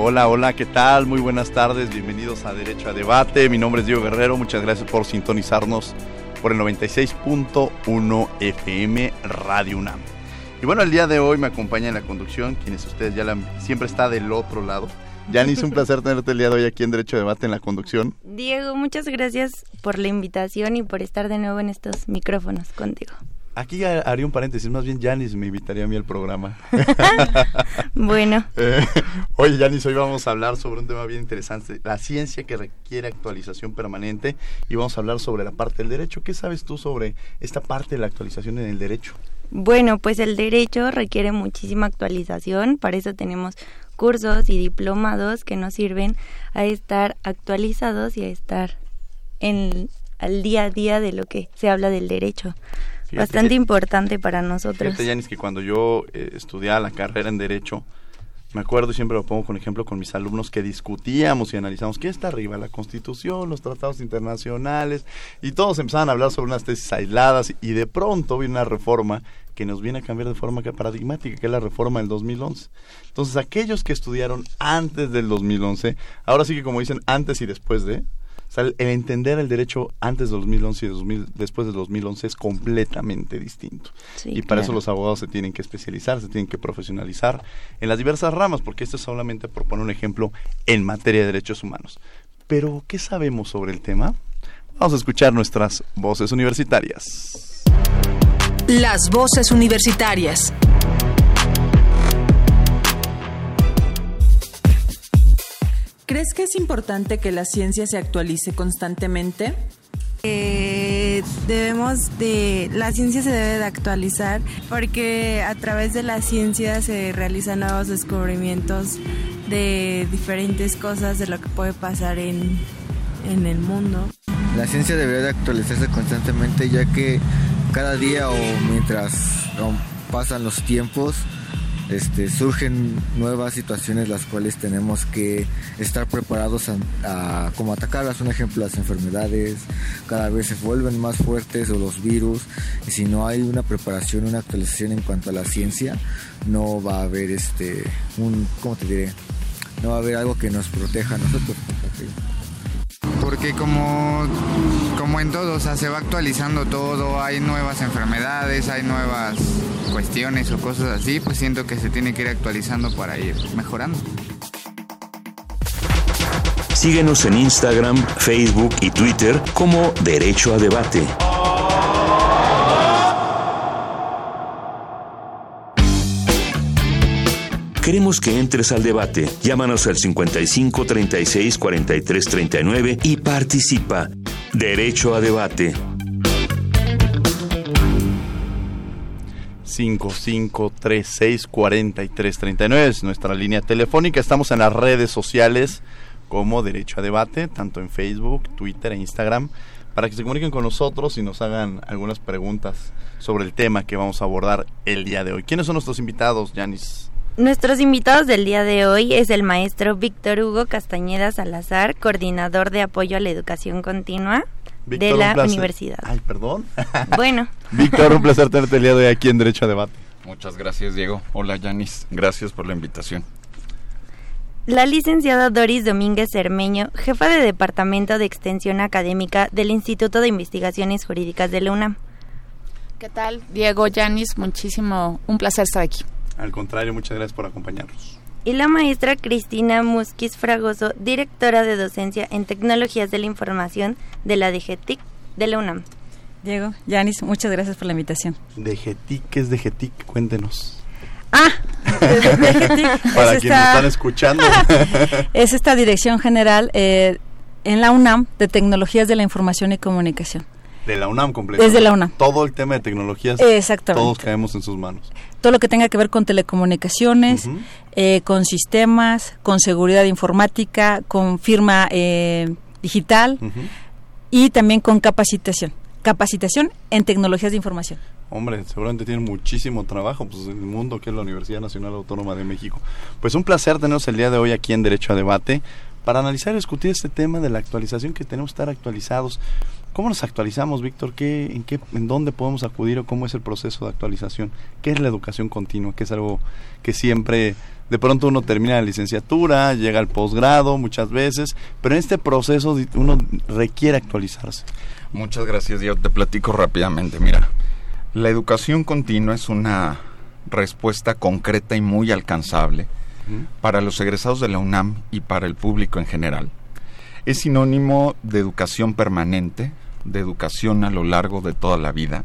Hola, hola, ¿qué tal? Muy buenas tardes, bienvenidos a Derecho a Debate. Mi nombre es Diego Guerrero, muchas gracias por sintonizarnos por el 96.1 FM Radio UNAM. Y bueno, el día de hoy me acompaña en la conducción, quienes ustedes ya la, siempre está del otro lado. Yanis, un placer tenerte el día de hoy aquí en Derecho a Debate en la conducción. Diego, muchas gracias por la invitación y por estar de nuevo en estos micrófonos contigo. Aquí haría un paréntesis, más bien Yanis me invitaría a mí al programa. bueno. Eh, oye, Yanis, hoy vamos a hablar sobre un tema bien interesante, la ciencia que requiere actualización permanente y vamos a hablar sobre la parte del derecho. ¿Qué sabes tú sobre esta parte de la actualización en el derecho? Bueno, pues el derecho requiere muchísima actualización, para eso tenemos cursos y diplomados que nos sirven a estar actualizados y a estar en al día a día de lo que se habla del derecho bastante importante para nosotros. Fíjate, Yanis, que cuando yo eh, estudiaba la carrera en Derecho, me acuerdo y siempre lo pongo con ejemplo con mis alumnos que discutíamos y analizamos qué está arriba, la Constitución, los tratados internacionales, y todos empezaban a hablar sobre unas tesis aisladas y de pronto viene una reforma que nos viene a cambiar de forma paradigmática, que es la reforma del 2011. Entonces, aquellos que estudiaron antes del 2011, ahora sí que como dicen antes y después de, el entender el derecho antes de 2011 y después de 2011 es completamente distinto. y para eso los abogados se tienen que especializar, se tienen que profesionalizar en las diversas ramas, porque esto es solamente por poner un ejemplo en materia de derechos humanos. Pero, ¿qué sabemos sobre el tema? Vamos a escuchar nuestras voces universitarias. Las voces universitarias. ¿Crees que es importante que la ciencia se actualice constantemente? Eh, debemos de la ciencia se debe de actualizar porque a través de la ciencia se realizan nuevos descubrimientos de diferentes cosas de lo que puede pasar en, en el mundo. La ciencia debería de actualizarse constantemente ya que cada día o mientras pasan los tiempos este, surgen nuevas situaciones las cuales tenemos que estar preparados a, como atacarlas. Un ejemplo, las enfermedades cada vez se vuelven más fuertes o los virus. Y si no hay una preparación, una actualización en cuanto a la ciencia, no va a haber este, un, ¿cómo te diré? No va a haber algo que nos proteja a nosotros porque como, como en todo, o sea, se va actualizando todo, hay nuevas enfermedades, hay nuevas cuestiones o cosas así, pues siento que se tiene que ir actualizando para ir mejorando. Síguenos en Instagram, Facebook y Twitter como Derecho a Debate. Queremos que entres al debate. Llámanos al 55 36 43 39 y participa. Derecho a debate. 5536 4339 es nuestra línea telefónica. Estamos en las redes sociales como Derecho a Debate, tanto en Facebook, Twitter e Instagram, para que se comuniquen con nosotros y nos hagan algunas preguntas sobre el tema que vamos a abordar el día de hoy. ¿Quiénes son nuestros invitados, Yanis? Nuestros invitados del día de hoy es el maestro Víctor Hugo Castañeda Salazar, coordinador de apoyo a la educación continua de la universidad. Ay, perdón. Bueno. Víctor, un placer tenerte el día de hoy aquí en Derecho a Debate. Muchas gracias, Diego. Hola, Yanis. Gracias por la invitación. La licenciada Doris Domínguez Cermeño, jefa de Departamento de Extensión Académica del Instituto de Investigaciones Jurídicas de la UNAM. ¿Qué tal, Diego, Yanis? Muchísimo, un placer estar aquí. Al contrario, muchas gracias por acompañarnos. y la maestra Cristina Musquiz Fragoso, directora de docencia en tecnologías de la información de la DGTIC de la UNAM. Diego, Yanis, muchas gracias por la invitación. DGTIC, ¿qué es DGTIC? Cuéntenos. Ah, DGTIC. Para quienes esta, están escuchando. es esta dirección general eh, en la UNAM de tecnologías de la información y comunicación. De la UNAM completo. Desde la UNAM. Todo el tema de tecnologías. Exactamente. Todos caemos en sus manos. Todo lo que tenga que ver con telecomunicaciones, eh, con sistemas, con seguridad informática, con firma eh, digital y también con capacitación. Capacitación en tecnologías de información. Hombre, seguramente tienen muchísimo trabajo pues, en el mundo que es la Universidad Nacional Autónoma de México. Pues un placer tenernos el día de hoy aquí en Derecho a Debate para analizar y discutir este tema de la actualización que tenemos que estar actualizados. ¿Cómo nos actualizamos, Víctor? ¿Qué, en, qué, ¿En dónde podemos acudir o cómo es el proceso de actualización? ¿Qué es la educación continua? Que es algo que siempre, de pronto uno termina la licenciatura, llega al posgrado muchas veces, pero en este proceso uno requiere actualizarse. Muchas gracias, yo te platico rápidamente. Mira, la educación continua es una respuesta concreta y muy alcanzable para los egresados de la UNAM y para el público en general. Es sinónimo de educación permanente, de educación a lo largo de toda la vida.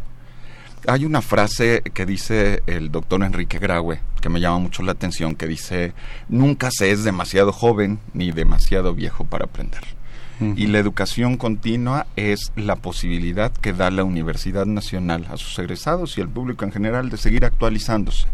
Hay una frase que dice el doctor Enrique Graue, que me llama mucho la atención, que dice, nunca se es demasiado joven ni demasiado viejo para aprender. Y la educación continua es la posibilidad que da la Universidad Nacional a sus egresados y al público en general de seguir actualizándose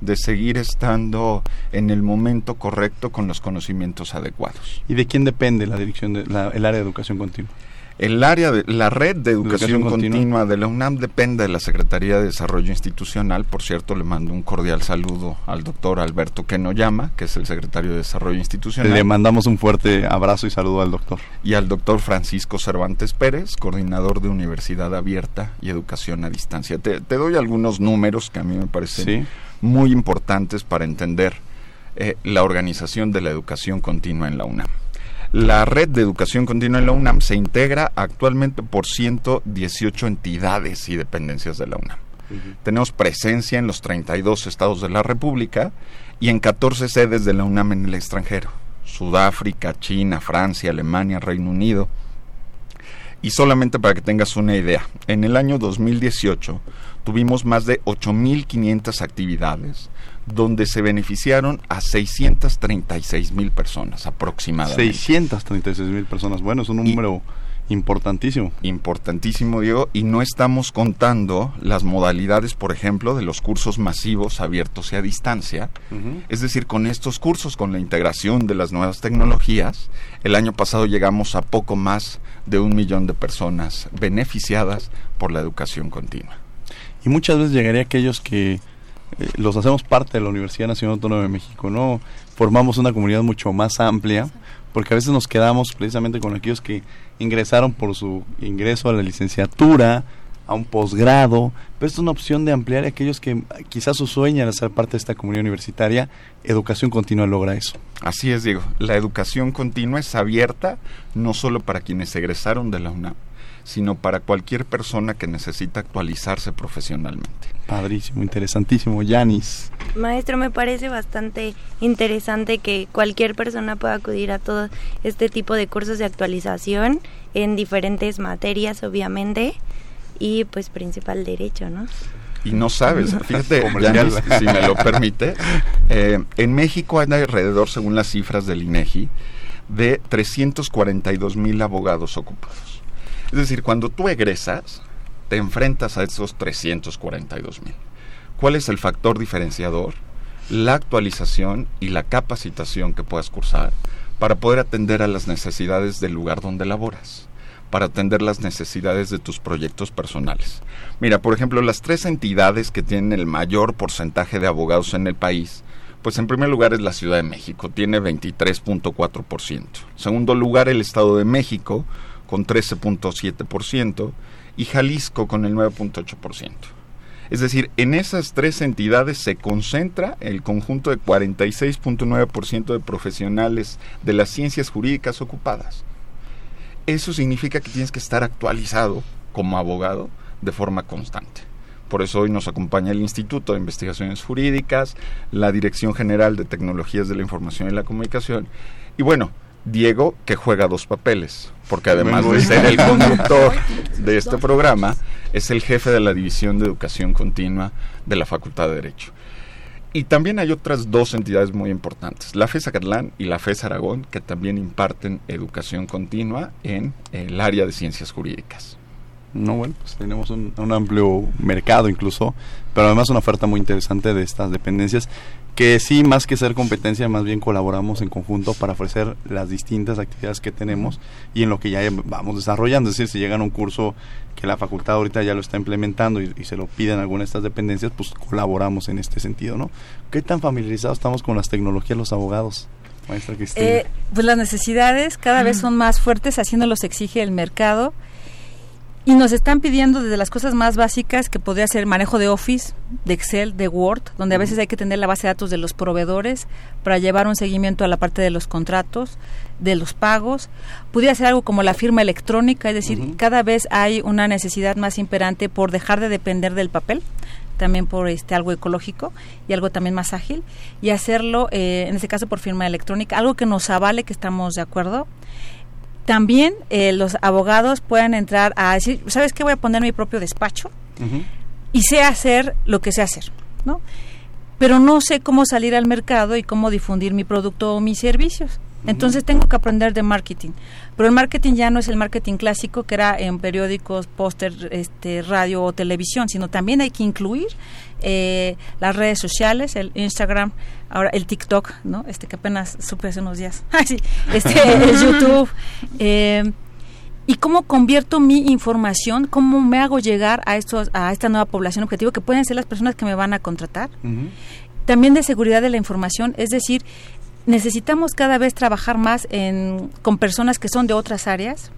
de seguir estando en el momento correcto con los conocimientos adecuados. ¿Y de quién depende la dirección de el área de educación continua? El área de la red de educación, continua. de la UNAM depende de la Secretaría de Desarrollo Institucional. Por cierto, le mando un cordial saludo al doctor Alberto Kenoyama, que es el secretario de Desarrollo Institucional. Le mandamos un fuerte abrazo y saludo al doctor. Y al doctor Francisco Cervantes Pérez, coordinador de Universidad Abierta y Educación a Distancia. Te, doy algunos números que a mí me parecen muy importantes para entender eh, la organización de la educación continua en la UNAM. La red de educación continua en la UNAM se integra actualmente por 118 entidades y dependencias de la UNAM. Tenemos presencia en los 32 estados de la República y en 14 sedes de la UNAM en el extranjero. Sudáfrica, China, Francia, Alemania, Reino Unido. Y solamente para que tengas una idea, en el año 2018 tuvimos más de 8.500 actividades donde se beneficiaron a 636 mil personas aproximadamente. 636 mil personas, bueno, es un número importantísimo. Importantísimo, Diego, y no estamos contando las modalidades, por ejemplo, de los cursos masivos abiertos y a distancia. Es decir, con estos cursos, con la integración de las nuevas tecnologías, el año pasado llegamos a poco más de un millón de personas beneficiadas por la educación continua. Y muchas veces llegaría aquellos que eh, los hacemos parte de la Universidad Nacional Autónoma de México, ¿no? Formamos una comunidad mucho más amplia, porque a veces nos quedamos precisamente con aquellos que ingresaron por su ingreso a la licenciatura, a un posgrado, pero es una opción de ampliar a aquellos que quizás su sueño era ser parte de esta comunidad universitaria, Educación Continua logra eso. Así es, Diego. La educación continua es abierta no solo para quienes egresaron de la UNAM, sino para cualquier persona que necesita actualizarse profesionalmente. Padrísimo, interesantísimo, Yanis. Maestro, me parece bastante interesante que cualquier persona pueda acudir a todo este tipo de cursos de actualización en diferentes materias, obviamente, y pues principal derecho, ¿no? y no sabes, fíjate, Yanis, si me lo permite, eh, en México hay alrededor, según las cifras del INEGI, de 342 mil abogados ocupados. Es decir, cuando tú egresas, te enfrentas a esos 342 mil. ¿Cuál es el factor diferenciador? La actualización y la capacitación que puedas cursar para poder atender a las necesidades del lugar donde laboras, para atender las necesidades de tus proyectos personales. Mira, por ejemplo, las tres entidades que tienen el mayor porcentaje de abogados en el país, pues en primer lugar es la Ciudad de México, tiene 23.4%. En segundo lugar, el Estado de México, con 13.7% y Jalisco con el 9.8%. Es decir, en esas tres entidades se concentra el conjunto de 46.9% de profesionales de las ciencias jurídicas ocupadas. Eso significa que tienes que estar actualizado como abogado de forma constante. Por eso hoy nos acompaña el Instituto de Investigaciones Jurídicas, la Dirección General de Tecnologías de la Información y la Comunicación. Y bueno, Diego, que juega dos papeles, porque además de ser el conductor de este programa, es el jefe de la División de Educación Continua de la Facultad de Derecho. Y también hay otras dos entidades muy importantes, la FES Acatlán y la FES Aragón, que también imparten educación continua en el área de ciencias jurídicas. No, bueno, pues tenemos un, un, amplio mercado incluso, pero además una oferta muy interesante de estas dependencias que sí, más que ser competencia, más bien colaboramos en conjunto para ofrecer las distintas actividades que tenemos y en lo que ya vamos desarrollando. Es decir, si llegan a un curso que la facultad ahorita ya lo está implementando y, se lo piden alguna de estas dependencias, pues colaboramos en este sentido, ¿no? ¿Qué tan familiarizados estamos con las tecnologías los abogados? Maestra Cristina. Eh, pues las necesidades cada vez son más fuertes, haciendo los exige el mercado. Y nos están pidiendo desde las cosas más básicas, que podría ser manejo de Office, de Excel, de Word, donde a veces hay que tener la base de datos de los proveedores para llevar un seguimiento a la parte de los contratos, de los pagos. Pudiera ser algo como la firma electrónica, es decir, cada vez hay una necesidad más imperante por dejar de depender del papel también por este algo ecológico y algo también más ágil y hacerlo eh, en este caso por firma electrónica algo que nos avale que estamos de acuerdo también eh, los abogados puedan entrar a decir, ¿sabes qué? Voy a poner mi propio despacho y sé hacer lo que sé hacer, ¿no? Pero no sé cómo salir al mercado y cómo difundir mi producto o mis servicios. Entonces tengo que aprender de marketing. Pero el marketing ya no es el marketing clásico que era en periódicos, póster, este, radio o televisión, sino también hay que incluir eh, las redes sociales, el Instagram, ahora el TikTok, ¿no? Este que apenas supe hace unos días. este, el YouTube. Eh, y cómo convierto mi información, cómo me hago llegar a estos, a esta nueva población objetivo que pueden ser las personas que me van a contratar. También de seguridad de la información, es decir, necesitamos cada vez trabajar más en, con personas que son de otras áreas.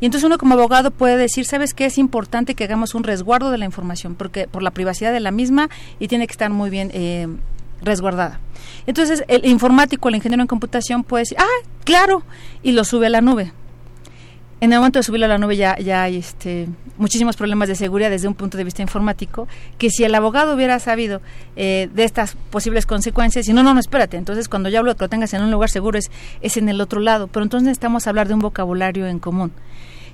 Y entonces uno como abogado puede decir, ¿sabes qué? Es importante que hagamos un resguardo de la información, porque por la privacidad de la misma y tiene que estar muy bien eh, resguardada. Entonces el informático, el ingeniero en computación puede decir, ah, claro, y lo sube a la nube en el momento de subirlo a la nube ya, ya hay este, muchísimos problemas de seguridad desde un punto de vista informático, que si el abogado hubiera sabido eh, de estas posibles consecuencias, y no, no, no, espérate, entonces cuando yo hablo de que lo tengas en un lugar seguro es, es en el otro lado, pero entonces necesitamos hablar de un vocabulario en común.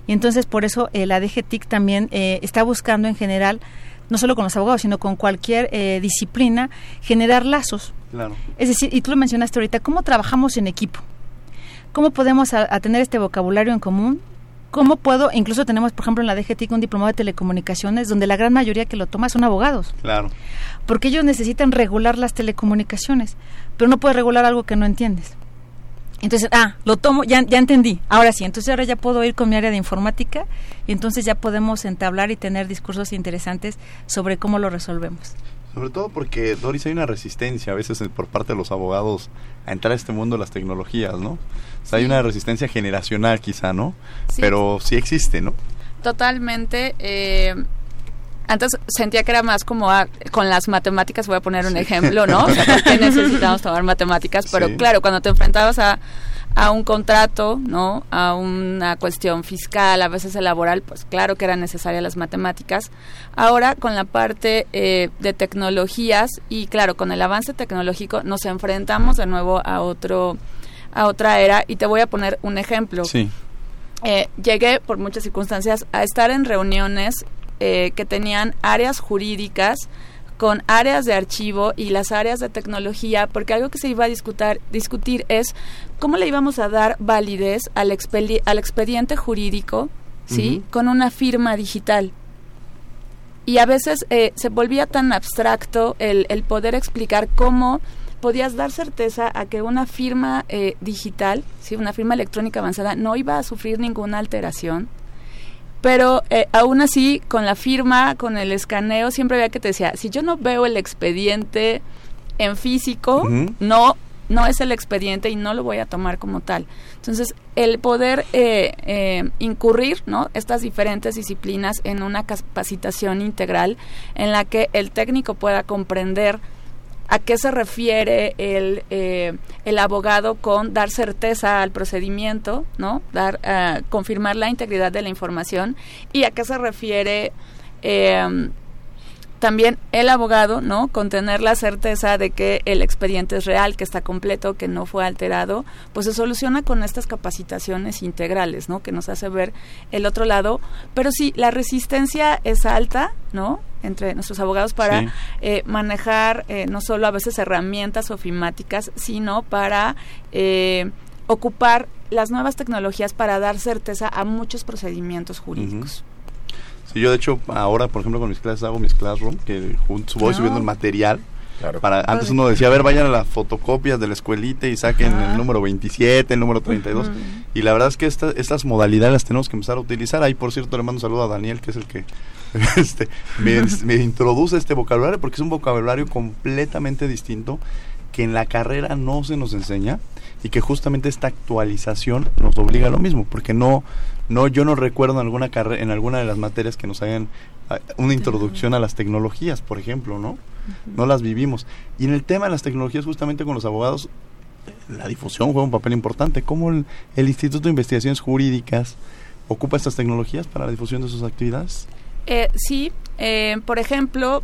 Y entonces por eso eh, la DGTIC también eh, está buscando en general, no solo con los abogados, sino con cualquier disciplina, generar lazos. Claro. Es decir, y tú lo mencionaste ahorita, ¿cómo trabajamos en equipo? ¿Cómo podemos tener este vocabulario en común ¿Cómo puedo? Incluso tenemos, por ejemplo, en la DGT un diplomado de telecomunicaciones donde la gran mayoría que lo toma son abogados. Claro. Porque ellos necesitan regular las telecomunicaciones, pero no puedes regular algo que no entiendes. Entonces, ah, lo tomo, ya, ya entendí, ahora sí, entonces ahora ya puedo ir con mi área de informática y entonces ya podemos entablar y tener discursos interesantes sobre cómo lo resolvemos. Sobre todo porque, Doris, hay una resistencia a veces por parte de los abogados a entrar a este mundo de las tecnologías, ¿no? O sea, hay una resistencia generacional quizá, ¿no? Pero sí existe, ¿no? Totalmente. Eh, antes sentía que era más como con las matemáticas, voy a poner un ejemplo, ¿no? O sea, ¿por qué necesitamos tomar matemáticas? Pero claro, cuando te enfrentabas a a un contrato, ¿no? A una cuestión fiscal, a veces laboral, pues claro que eran necesarias las matemáticas. Ahora con la parte eh, de tecnologías y claro, con el avance tecnológico nos enfrentamos de nuevo a otro a otra era y te voy a poner un ejemplo. Sí. Eh, llegué por muchas circunstancias a estar en reuniones eh, que tenían áreas jurídicas con áreas de archivo y las áreas de tecnología, porque algo que se iba a discutir, discutir es cómo le íbamos a dar validez al, al expediente jurídico, ¿sí? Con una firma digital. Y a veces eh, se volvía tan abstracto el, el, poder explicar cómo podías dar certeza a que una firma eh, digital, ¿sí? una firma electrónica avanzada, no iba a sufrir ninguna alteración pero eh, aún así con la firma, con el escaneo, siempre había que te decía, si yo no veo el expediente en físico, no no es el expediente y no lo voy a tomar como tal. Entonces, el poder eh, eh, incurrir, ¿no? Estas diferentes disciplinas en una capacitación integral en la que el técnico pueda comprender a qué se refiere el, eh, el abogado con dar certeza al procedimiento, ¿no? Dar, uh, confirmar la integridad de la información y a qué se refiere eh, también el abogado, ¿no? Con tener la certeza de que el expediente es real, que está completo, que no fue alterado, pues se soluciona con estas capacitaciones integrales, ¿no? Que nos hace ver el otro lado. Pero sí, la resistencia es alta, ¿no? entre nuestros abogados para eh, manejar eh, no solo a veces herramientas ofimáticas, sino para eh, ocupar las nuevas tecnologías para dar certeza a muchos procedimientos jurídicos. Sí, yo de hecho ahora, por ejemplo, con mis clases hago mis classroom, que voy subiendo el material. Para, antes uno decía, a ver, vayan a las fotocopias de la escuelita y saquen el número 27, el número 32. Y la verdad es que estas modalidades las tenemos que empezar a utilizar. Ahí, por cierto, le mando un saludo a Daniel, que es el que este, me, me introduce este vocabulario, porque es un vocabulario completamente distinto que en la carrera no se nos enseña y que justamente esta actualización nos obliga a lo mismo, porque no, no yo no recuerdo en alguna carrera, en alguna de las materias que nos hagan ah, una introducción a las tecnologías, por ejemplo, ¿no? No las vivimos. Y en el tema de las tecnologías, justamente con los abogados, la difusión juega un papel importante. ¿Cómo el, Instituto de Investigaciones Jurídicas ocupa estas tecnologías para la difusión de sus actividades? Eh, sí, eh, por ejemplo,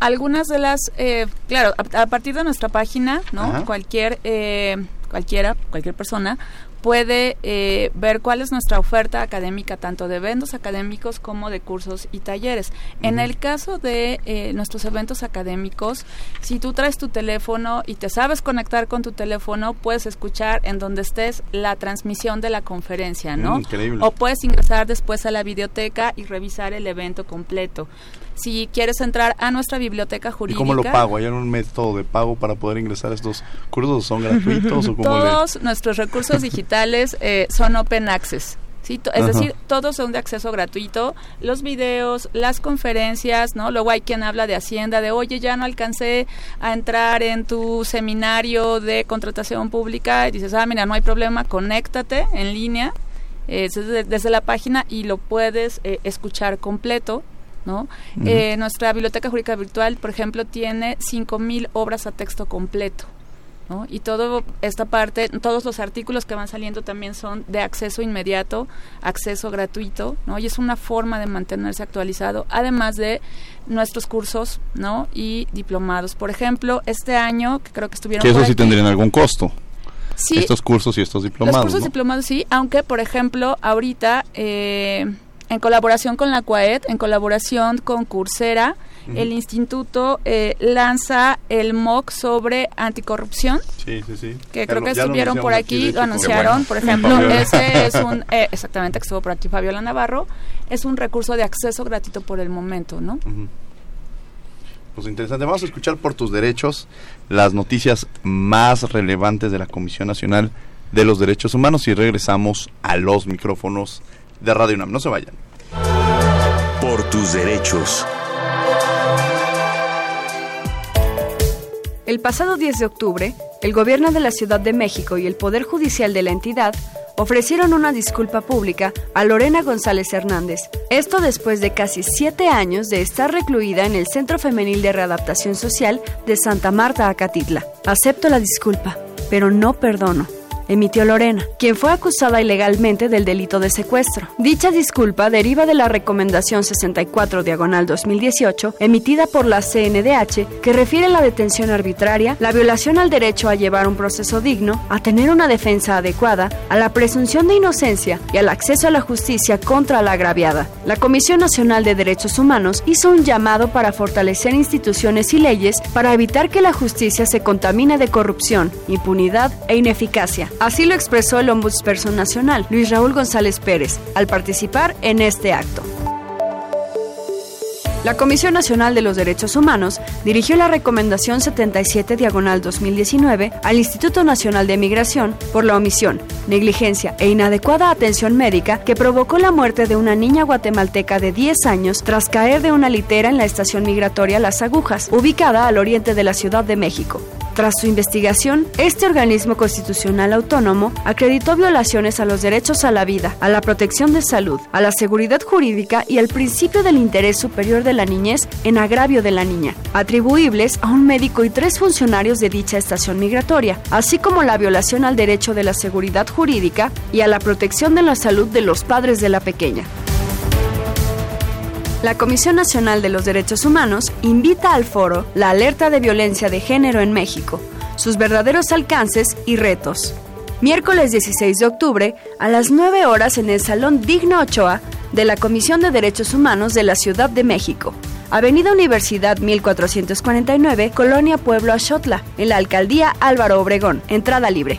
algunas de las, eh, claro, a, partir de nuestra página, ¿no? Cualquier eh, cualquiera, cualquier persona, puede eh, ver cuál es nuestra oferta académica, tanto de eventos académicos como de cursos y talleres. En el caso de eh, nuestros eventos académicos, si tú traes tu teléfono y te sabes conectar con tu teléfono, puedes escuchar en donde estés la transmisión de la conferencia, ¿no? increíble. O puedes ingresar después a la biblioteca y revisar el evento completo si quieres entrar a nuestra biblioteca jurídica. ¿Y cómo lo pago? ¿Hay un método de pago para poder ingresar a estos cursos? ¿Son gratuitos? o Todos nuestros recursos digitales eh, son open access. ¿sí? Es decir, todos son de acceso gratuito, los videos, las conferencias, ¿no? Luego hay quien habla de Hacienda, de, oye, ya no alcancé a entrar en tu seminario de contratación pública, y dices, ah, mira, no hay problema, conéctate en línea eh, desde, la página y lo puedes eh, escuchar completo, ¿no? Eh, nuestra biblioteca jurídica virtual, por ejemplo, tiene 5.000 obras a texto completo. ¿No? Y toda esta parte, todos los artículos que van saliendo también son de acceso inmediato, acceso gratuito, ¿no? Y es una forma de mantenerse actualizado, además de nuestros cursos, ¿no? Y diplomados. Por ejemplo, este año, que creo que estuvieron... Que eso sí tendrían algún costo. Sí. Estos cursos y estos diplomados. Los cursos diplomados sí, aunque, por ejemplo, ahorita... Eh, en colaboración con la CUAED, en colaboración con Coursera, el instituto eh, lanza el MOOC sobre anticorrupción. Sí, sí, sí. Que creo que estuvieron por aquí, lo anunciaron. Por ejemplo, ese es un, eh, exactamente, que estuvo por aquí Fabiola Navarro, es un recurso de acceso gratuito por el momento, ¿no? Pues interesante. Vamos a escuchar por tus derechos las noticias más relevantes de la Comisión Nacional de los Derechos Humanos y regresamos a los micrófonos de Radio UNAM. No se vayan. Por tus derechos. El pasado 10 de octubre, el gobierno de la Ciudad de México y el Poder Judicial de la entidad ofrecieron una disculpa pública a Lorena González Hernández. Esto después de casi siete años de estar recluida en el Centro Femenil de Readaptación Social de Santa Marta, Acatitla. Acepto la disculpa, pero no perdono emitió Lorena, quien fue acusada ilegalmente del delito de secuestro. Dicha disculpa deriva de la Recomendación 64 Diagonal 2018 emitida por la CNDH que refiere la detención arbitraria, la violación al derecho a llevar un proceso digno, a tener una defensa adecuada, a la presunción de inocencia y al acceso a la justicia contra la agraviada. La Comisión Nacional de Derechos Humanos hizo un llamado para fortalecer instituciones y leyes para evitar que la justicia se contamine de corrupción, impunidad e ineficacia. Así lo expresó el Ombudsperson Nacional, Luis Raúl González Pérez, al participar en este acto. La Comisión Nacional de los Derechos Humanos dirigió la recomendación 77 diagonal 2019 al Instituto Nacional de Migración por la omisión, negligencia e inadecuada atención médica que provocó la muerte de una niña guatemalteca de 10 años tras caer de una litera en la estación migratoria Las Agujas, ubicada al oriente de la Ciudad de México. Tras su investigación, este organismo constitucional autónomo acreditó violaciones a los derechos a la vida, a la protección de salud, a la seguridad jurídica y al principio del interés superior de la niñez en agravio de la niña, atribuibles a un médico y tres funcionarios de dicha estación migratoria, así como la violación al derecho de la seguridad jurídica y a la protección de la salud de los padres de la pequeña. La Comisión Nacional de los Derechos Humanos invita al foro La alerta de violencia de género en México, sus verdaderos alcances y retos. Miércoles 16 de octubre a las 9 horas en el Salón Digno Ochoa de la Comisión de Derechos Humanos de la Ciudad de México. Avenida Universidad 1449, Colonia Pueblo Axotla, en la Alcaldía Álvaro Obregón. Entrada libre.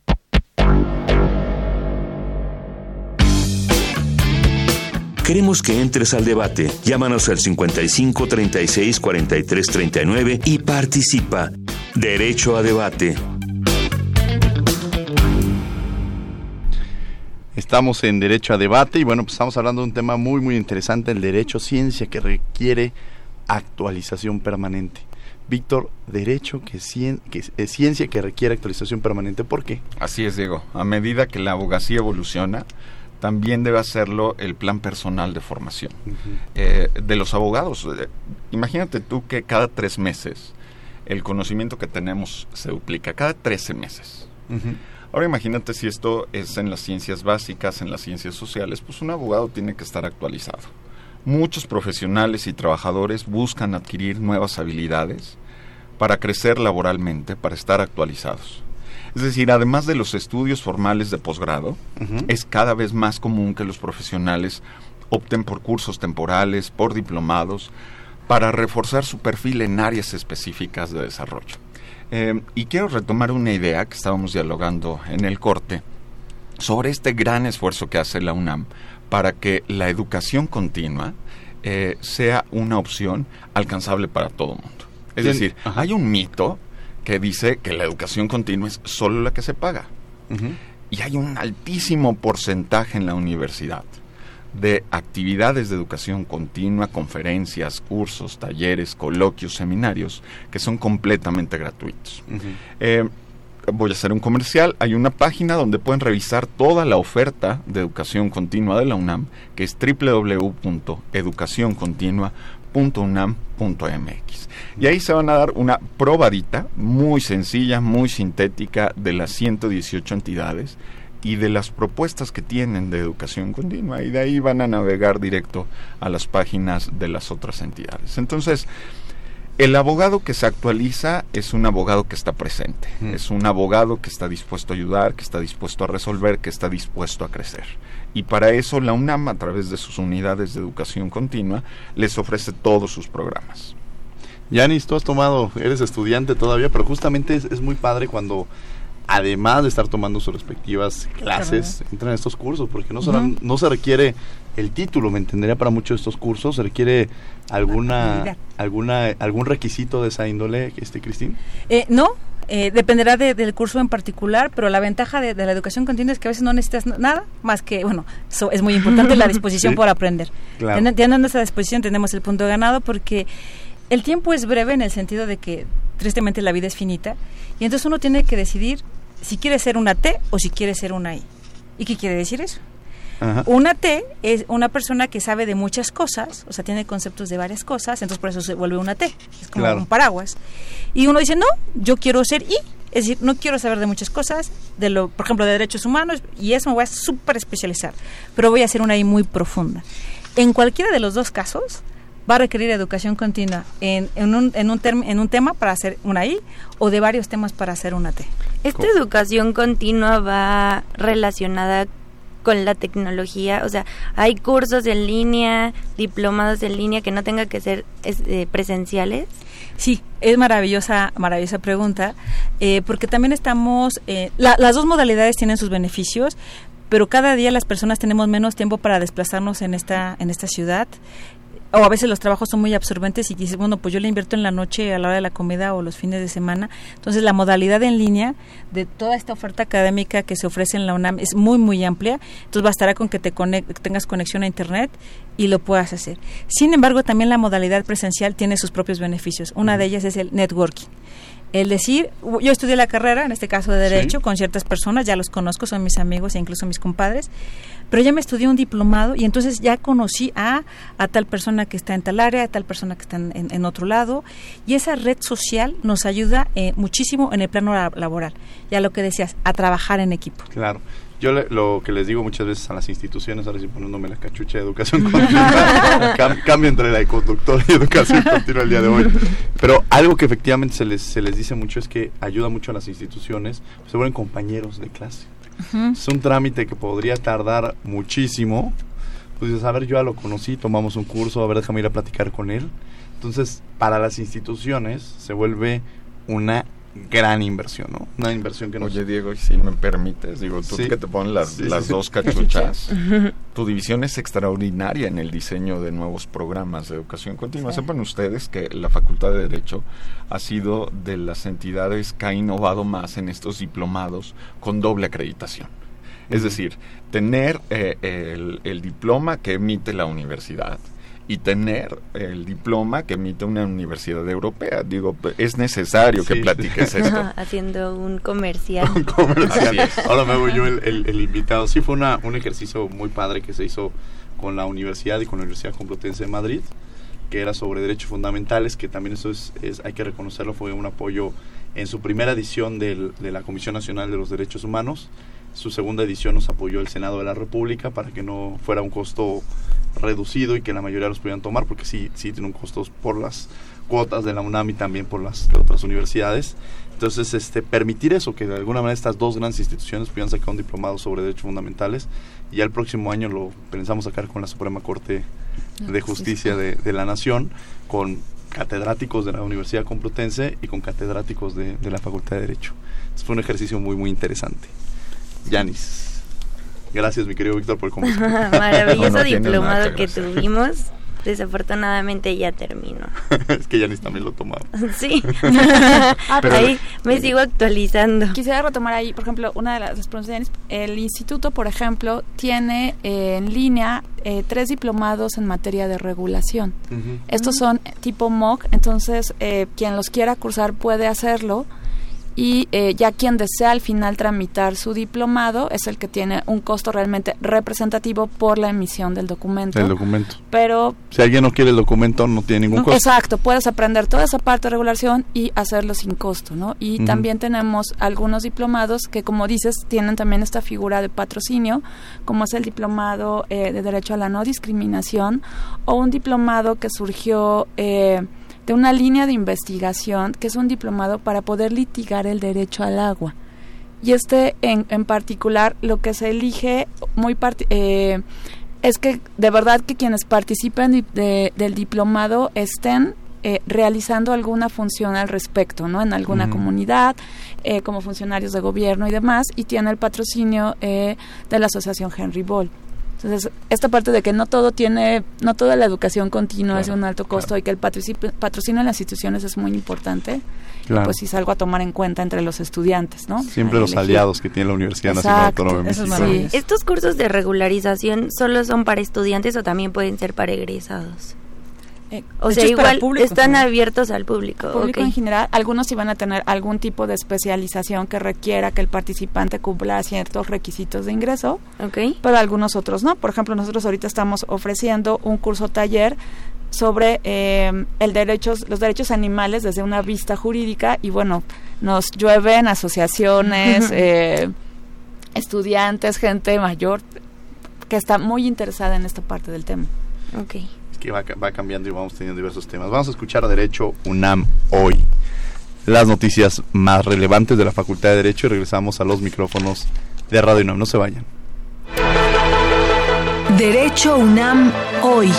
Queremos que entres al debate. Llámanos al 55 36 43 39 y participa. Derecho a debate. Estamos en Derecho a Debate y bueno, pues estamos hablando de un tema muy muy interesante, el derecho ciencia que requiere actualización permanente. Víctor, derecho que, que es ciencia que requiere actualización permanente, ¿por qué? Así es, Diego. A medida que la abogacía evoluciona, también debe hacerlo el plan personal de formación eh, de los abogados. Eh, imagínate tú que cada tres meses el conocimiento que tenemos se duplica, cada trece meses. Ahora imagínate si esto es en las ciencias básicas, en las ciencias sociales, pues un abogado tiene que estar actualizado. Muchos profesionales y trabajadores buscan adquirir nuevas habilidades para crecer laboralmente, para estar actualizados. Es decir, además de los estudios formales de posgrado, es cada vez más común que los profesionales opten por cursos temporales, por diplomados, para reforzar su perfil en áreas específicas de desarrollo. Eh, y quiero retomar una idea que estábamos dialogando en el corte sobre este gran esfuerzo que hace la UNAM para que la educación continua eh, sea una opción alcanzable para todo el mundo. Es decir, hay un mito que dice que la educación continua es solo la que se paga. Y hay un altísimo porcentaje en la universidad de actividades de educación continua, conferencias, cursos, talleres, coloquios, seminarios, que son completamente gratuitos. Eh, voy a hacer un comercial. Hay una página donde pueden revisar toda la oferta de educación continua de la UNAM, que es www.educacioncontinua.unam.mx. Y ahí se van a dar una probadita muy sencilla, muy sintética de las 118 entidades y de las propuestas que tienen de educación continua y de ahí van a navegar directo a las páginas de las otras entidades. Entonces, el abogado que se actualiza es un abogado que está presente, mm. es un abogado que está dispuesto a ayudar, que está dispuesto a resolver, que está dispuesto a crecer. Y para eso la UNAM, a través de sus unidades de educación continua, les ofrece todos sus programas. Yanis, tú has tomado, eres estudiante todavía, pero justamente es muy padre cuando además de estar tomando sus respectivas clases, entran en estos cursos, porque no, no se requiere el título, me entendería para muchos de estos cursos, se requiere alguna, alguna, algún requisito de esa índole, este Cristín. Eh, no, eh, dependerá del curso en particular, pero la ventaja de, la educación continua es que a veces no necesitas nada más que, bueno, es muy importante la disposición por aprender. Teniendo esa disposición tenemos el punto ganado porque el tiempo es breve en el sentido de que tristemente la vida es finita y entonces uno tiene que decidir si quiere ser una T o si quiere ser una I. ¿Y qué quiere decir eso? Una T es una persona que sabe de muchas cosas, o sea, tiene conceptos de varias cosas, entonces por eso se vuelve una T, es como un paraguas. Y uno dice, no, yo quiero ser I, es decir, no quiero saber de muchas cosas, de lo, por ejemplo, de derechos humanos, y eso me voy a súper especializar, pero voy a hacer una I muy profunda. En cualquiera de los dos casos, va a requerir educación continua en, en, un, en, un, en un tema para hacer una I o de varios temas para hacer una T. ¿Esta educación continua va relacionada con la tecnología? O sea, ¿hay cursos en línea, diplomados en línea que no tenga que ser eh, presenciales? Sí, es maravillosa, maravillosa pregunta, eh, porque también estamos, eh, las dos modalidades tienen sus beneficios, pero cada día las personas tenemos menos tiempo para desplazarnos en esta, en esta ciudad o a veces los trabajos son muy absorbentes y dices, bueno, pues yo le invierto en la noche a la hora de la comida o los fines de semana. Entonces, la modalidad en línea de toda esta oferta académica que se ofrece en la UNAM es muy, muy amplia. Entonces, bastará con que te tengas conexión a Internet y lo puedas hacer. Sin embargo, también la modalidad presencial tiene sus propios beneficios. Una de ellas es el networking el decir, yo estudié la carrera, en este caso de Derecho, con ciertas personas, ya los conozco, son mis amigos e incluso mis compadres, pero ya me estudié un diplomado y entonces ya conocí a, a tal persona que está en tal área, a tal persona que está en, otro lado, y esa red social nos ayuda eh, muchísimo en el plano laboral, ya lo que decías, a trabajar en equipo. Claro. Yo lo que les digo muchas veces a las instituciones, ahora sí poniéndome la cachucha de educación continua, cambio entre la de conductor y educación continua el día de hoy. Pero algo que efectivamente se les, se les dice mucho es que ayuda mucho a las instituciones, se vuelven compañeros de clase. Es un trámite que podría tardar muchísimo. Pues dices, a ver, yo ya lo conocí, tomamos un curso, a ver, déjame ir a platicar con él. Entonces, para las instituciones se vuelve una gran inversión, ¿no? Una inversión que nos... Oye, Diego, si me permites, digo, tú que te pones las, las dos cachuchas, tu división es extraordinaria en el diseño de nuevos programas de educación continua. Sepan ustedes que la Facultad de Derecho ha sido de las entidades que ha innovado más en estos diplomados con doble acreditación. Es decir, tener eh, el, el diploma que emite la universidad y tener el diploma que emite una universidad europea. Digo, es necesario que platiques esto. Haciendo un comercial. un comercial. Ahora me hago yo el, invitado. Sí, fue una, un ejercicio muy padre que se hizo con la universidad y con la Universidad Complutense de Madrid, que era sobre derechos fundamentales, que también eso es, hay que reconocerlo, fue un apoyo en su primera edición del, de la Comisión Nacional de los Derechos Humanos. Su segunda edición nos apoyó el Senado de la República para que no fuera un costo reducido y que la mayoría los pudieran tomar, porque sí, sí tiene un costo por las cuotas de la UNAM y también por las otras universidades. Entonces, este, permitir eso, que de alguna manera estas dos grandes instituciones pudieran sacar un diplomado sobre derechos fundamentales y ya el próximo año lo pensamos sacar con la Suprema Corte de Justicia de, la Nación, con catedráticos de la Universidad Complutense y con catedráticos de, de la Facultad de Derecho. fue un ejercicio muy, muy interesante. Yanis. Gracias, mi querido Víctor, por el Maravilloso diplomado que tuvimos. Desafortunadamente ya terminó. es que Yanis también lo tomaba. sí. Ah, ahí me sigo actualizando. Quisiera retomar ahí, por ejemplo, una de las respuestas El instituto, por ejemplo, tiene eh, en línea eh, tres diplomados en materia de regulación. Estos son tipo MOOC, entonces eh, quien los quiera cursar puede hacerlo y eh, ya quien desea al final tramitar su diplomado es el que tiene un costo realmente representativo por la emisión del documento. El documento. Pero si alguien no quiere el documento no tiene ningún costo. Exacto, puedes aprender toda esa parte de regulación y hacerlo sin costo, ¿no? Y también tenemos algunos diplomados que como dices tienen también esta figura de patrocinio, como es el diplomado eh, de derecho a la no discriminación o un diplomado que surgió eh, de una línea de investigación que es un diplomado para poder litigar el derecho al agua. Y este en, en particular lo que se elige muy eh, es que de verdad que quienes participen del diplomado estén eh, realizando alguna función al respecto, ¿no? En alguna comunidad, eh, como funcionarios de gobierno y demás, y tiene el patrocinio de la Asociación Henry Ball. Entonces, esta parte de que no todo tiene, no toda la educación continua es de un alto costo y que el patrocinio en las instituciones es muy importante, pues es algo a tomar en cuenta entre los estudiantes, ¿no? Siempre los aliados que tiene la Universidad Nacional Autónoma de México. ¿Estos cursos de regularización solo son para estudiantes o también pueden ser para egresados? Eh, o sea, igual están abiertos al público. Público en general, algunos sí van a tener algún tipo de especialización que requiera que el participante cumpla ciertos requisitos de ingreso, okay. pero algunos otros no. Por ejemplo, nosotros ahorita estamos ofreciendo un curso taller sobre eh, el derechos, los derechos animales desde una vista jurídica y bueno, nos llueven asociaciones, eh, estudiantes, gente mayor que está muy interesada en esta parte del tema. Okay que va, cambiando y vamos teniendo diversos temas. Vamos a escuchar Derecho UNAM hoy. Las noticias más relevantes de la Facultad de Derecho y regresamos a los micrófonos de Radio UNAM. No se vayan. Derecho UNAM hoy.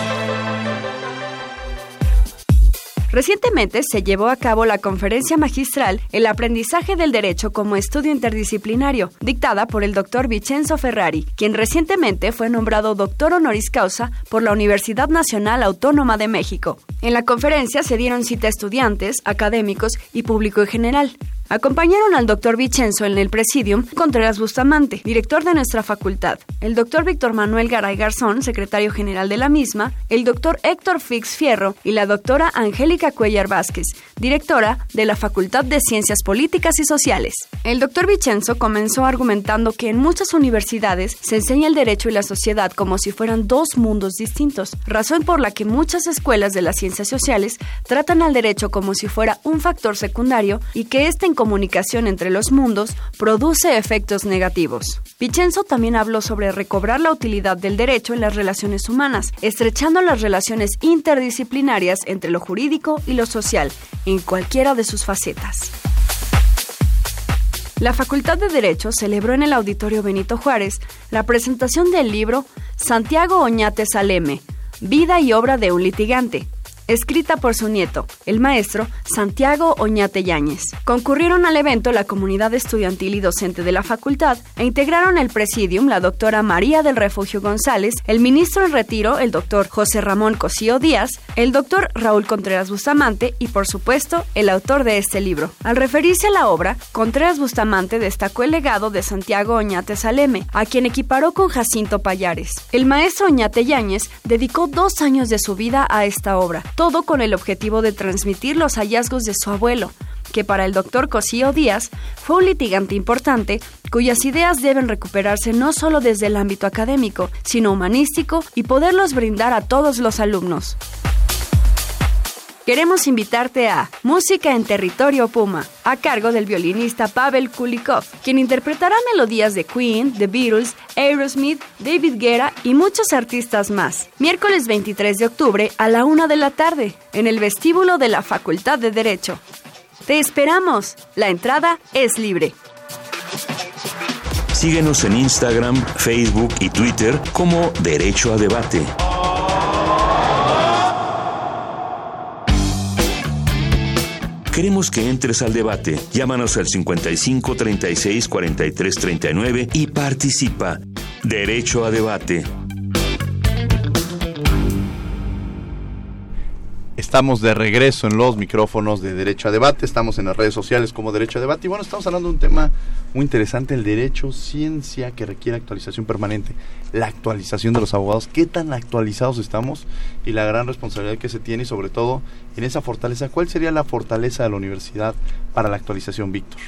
Recientemente se llevó a cabo la conferencia magistral El aprendizaje del derecho como estudio interdisciplinario, dictada por el doctor Vincenzo Ferrari, quien recientemente fue nombrado doctor honoris causa por la Universidad Nacional Autónoma de México. En la conferencia se dieron cita a estudiantes, académicos y público en general. Acompañaron al doctor Vicenzo en el Presidium Contreras Bustamante, director de nuestra facultad, el doctor Víctor Manuel Garay Garzón, secretario general de la misma, el doctor Héctor Fix Fierro y la doctora Angélica Cuellar Vázquez, directora de la Facultad de Ciencias Políticas y Sociales. El doctor Vicenzo comenzó argumentando que en muchas universidades se enseña el derecho y la sociedad como si fueran dos mundos distintos, razón por la que muchas escuelas de las ciencias sociales tratan al derecho como si fuera un factor secundario y que este comunicación entre los mundos produce efectos negativos. Vicenzo también habló sobre recobrar la utilidad del derecho en las relaciones humanas, estrechando las relaciones interdisciplinarias entre lo jurídico y lo social, en cualquiera de sus facetas. La Facultad de Derecho celebró en el Auditorio Benito Juárez la presentación del libro Santiago Oñate Saleme, Vida y obra de un litigante, escrita por su nieto, el maestro Santiago Oñate Yáñez. Concurrieron al evento la comunidad estudiantil y docente de la facultad e integraron el presidium la doctora María del Refugio González, el ministro en retiro, el doctor José Ramón Cosío Díaz, el doctor Raúl Contreras Bustamante y, por supuesto, el autor de este libro. Al referirse a la obra, Contreras Bustamante destacó el legado de Santiago Oñate Saleme, a quien equiparó con Jacinto Payares. El maestro Oñate Yáñez dedicó dos años de su vida a esta obra, todo con el objetivo de transmitir los hallazgos de su abuelo, que para el doctor Cosío Díaz fue un litigante importante cuyas ideas deben recuperarse no solo desde el ámbito académico, sino humanístico y poderlos brindar a todos los alumnos. Queremos invitarte a Música en Territorio Puma, a cargo del violinista Pavel Kulikov, quien interpretará melodías de Queen, The Beatles, Aerosmith, David Guerra y muchos artistas más. Miércoles 23 de octubre a la una de la tarde, en el vestíbulo de la Facultad de Derecho. ¡Te esperamos! La entrada es libre. Síguenos en Instagram, Facebook y Twitter como Derecho a Debate. Queremos que entres al debate. Llámanos al 55 36 43 39 y participa. Derecho a debate. Estamos de regreso en los micrófonos de Derecho a Debate, estamos en las redes sociales como Derecho a Debate. Y bueno, estamos hablando de un tema muy interesante, el derecho, ciencia que requiere actualización permanente, la actualización de los abogados, qué tan actualizados estamos y la gran responsabilidad que se tiene y sobre todo en esa fortaleza, ¿cuál sería la fortaleza de la universidad para la actualización, Víctor?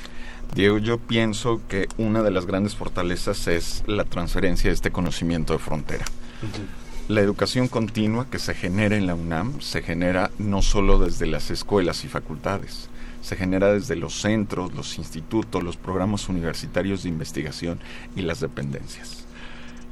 Diego, yo pienso que una de las grandes fortalezas es la transferencia de este conocimiento de frontera. La educación continua que se genera en la UNAM se genera no solo desde las escuelas y facultades, se genera desde los centros, los institutos, los programas universitarios de investigación y las dependencias.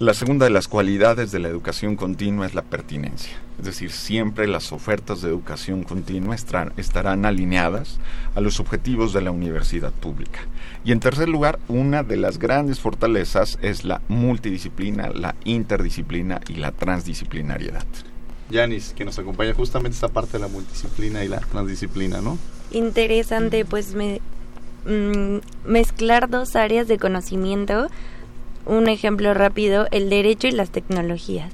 La segunda de las cualidades de la educación continua es la pertinencia, es decir, siempre las ofertas de educación continua estarán, alineadas a los objetivos de la universidad pública. Y en tercer lugar, una de las grandes fortalezas es la multidisciplina, la interdisciplina y la transdisciplinariedad. Yanis, que nos acompaña justamente esta parte de la multidisciplina y la transdisciplina, ¿no? Interesante, pues me, mm, mezclar dos áreas de conocimiento un ejemplo rápido, el derecho y las tecnologías.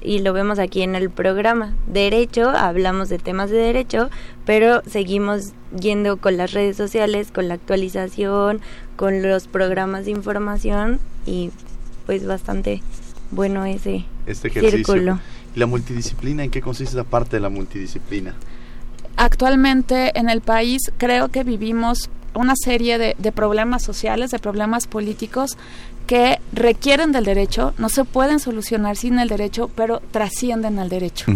Y lo vemos aquí en el programa. Derecho, hablamos de temas de derecho, pero seguimos yendo con las redes sociales, con la actualización, con los programas de información y pues bastante bueno ese este círculo. ¿Y la multidisciplina en qué consiste esa parte de la multidisciplina? Actualmente en el país creo que vivimos una serie de, de, problemas sociales, de problemas políticos que requieren del derecho, no se pueden solucionar sin el derecho, pero trascienden al derecho.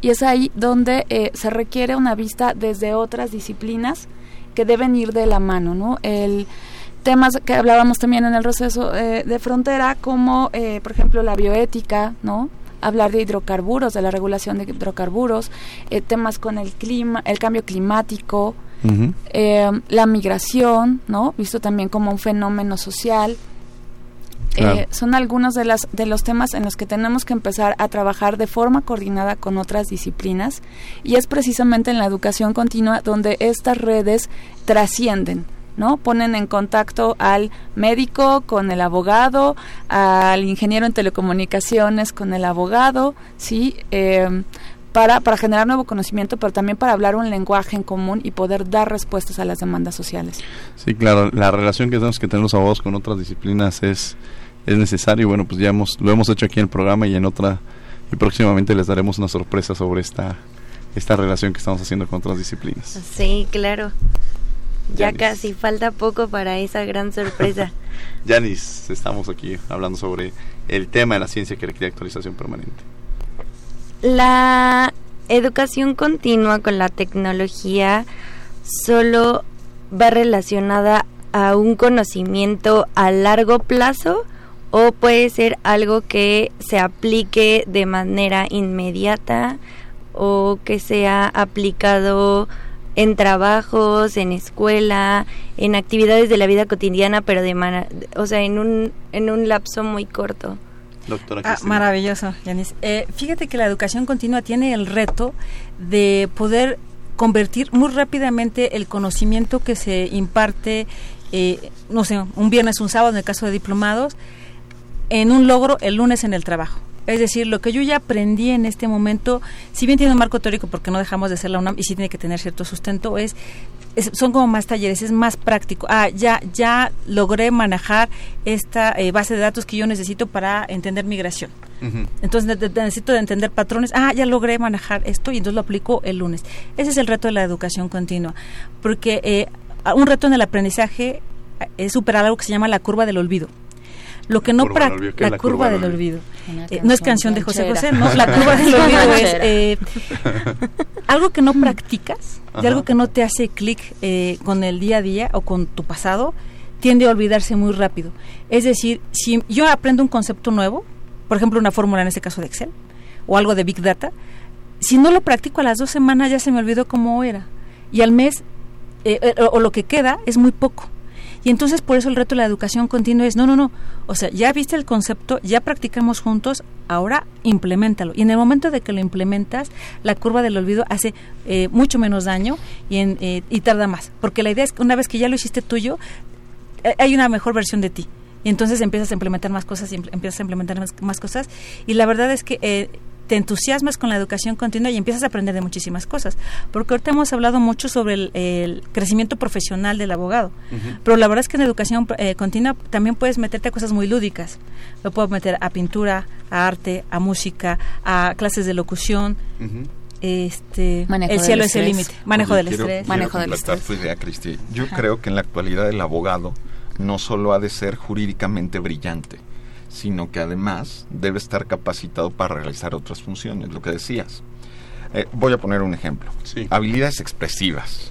Y es ahí donde eh, se requiere una vista desde otras disciplinas que deben ir de la mano, ¿no? El temas que hablábamos también en el receso eh, de frontera, como eh, por ejemplo la bioética, ¿no? hablar de hidrocarburos, de la regulación de hidrocarburos, temas con el clima, el cambio climático, la migración, ¿no? Visto también como un fenómeno social, Claro. Eh, son algunos de, las, de los temas en los que tenemos que empezar a trabajar de forma coordinada con otras disciplinas y es precisamente en la educación continua donde estas redes trascienden. ¿no? Ponen en contacto al médico con el abogado, al ingeniero en telecomunicaciones con el abogado, ¿sí? Eh, para, para generar nuevo conocimiento, pero también para hablar un lenguaje en común y poder dar respuestas a las demandas sociales. Sí, claro, la relación que tenemos que tener los abogados con otras disciplinas es, es necesario. Bueno, pues ya hemos, lo hemos hecho aquí en el programa y en otra, y próximamente les daremos una sorpresa sobre esta, esta relación que estamos haciendo con otras disciplinas. Sí, claro. Ya casi falta poco para esa gran sorpresa. Yanis, estamos aquí hablando sobre el tema de la ciencia que requiere actualización permanente. La educación continua con la tecnología solo va relacionada a un conocimiento a largo plazo o puede ser algo que se aplique de manera inmediata o que sea aplicado en trabajos, en escuela, en actividades de la vida cotidiana, pero de o sea, en un en un lapso muy corto. Doctora ah, maravilloso, Yanis. Eh, fíjate que la educación continua tiene el reto de poder convertir muy rápidamente el conocimiento que se imparte, eh, no sé, un viernes, un sábado en el caso de diplomados, en un logro el lunes en el trabajo. Es decir, lo que yo ya aprendí en este momento, si bien tiene un marco teórico porque no dejamos de ser la UNAM y sí tiene que tener cierto sustento, es, son como más talleres, es más práctico. Ah, ya ya logré manejar esta eh, base de datos que yo necesito para entender migración. Entonces necesito de entender patrones. Ah, ya logré manejar esto y entonces lo aplico el lunes. Ese es el reto de la educación continua, porque eh, un reto en el aprendizaje eh, es superar algo que se llama la curva del olvido lo que no la, la, curva, del olvido, eh, no es canción de José José no la curva del olvido es eh, algo que no practicas de algo que no te hace clic eh, con el día a día o con tu pasado tiende a olvidarse muy rápido. Es decir si yo aprendo un concepto nuevo por ejemplo una fórmula en este caso de Excel o algo de Big Data si no lo practico a las dos semanas ya se me olvidó cómo era. Y al mes o lo que queda es muy poco y entonces por eso el reto de la educación continua es, no, no, no, o sea, ya viste el concepto, ya practicamos juntos, ahora implementalo. Y en el momento de que lo implementas, la curva del olvido hace eh, mucho menos daño y, en, eh, y tarda más. Porque la idea es que una vez que ya lo hiciste tuyo, eh, hay una mejor versión de ti. Y entonces empiezas a implementar más cosas y empiezas a implementar más, más cosas. Y la verdad es que te entusiasmas con la educación continua y empiezas a aprender de muchísimas cosas. Porque ahorita hemos hablado mucho sobre el, crecimiento profesional del abogado, pero la verdad es que en educación eh, continua también puedes meterte a cosas muy lúdicas. Lo puedo meter a pintura, a arte, a música, a clases de locución. Este, el cielo es el límite. Manejo del estrés. Manejo del estrés. Cristi. Yo creo que en la actualidad el abogado no solo ha de ser jurídicamente brillante, sino que además debe estar capacitado para realizar otras funciones, lo que decías. Eh, voy a poner un ejemplo. Habilidades expresivas,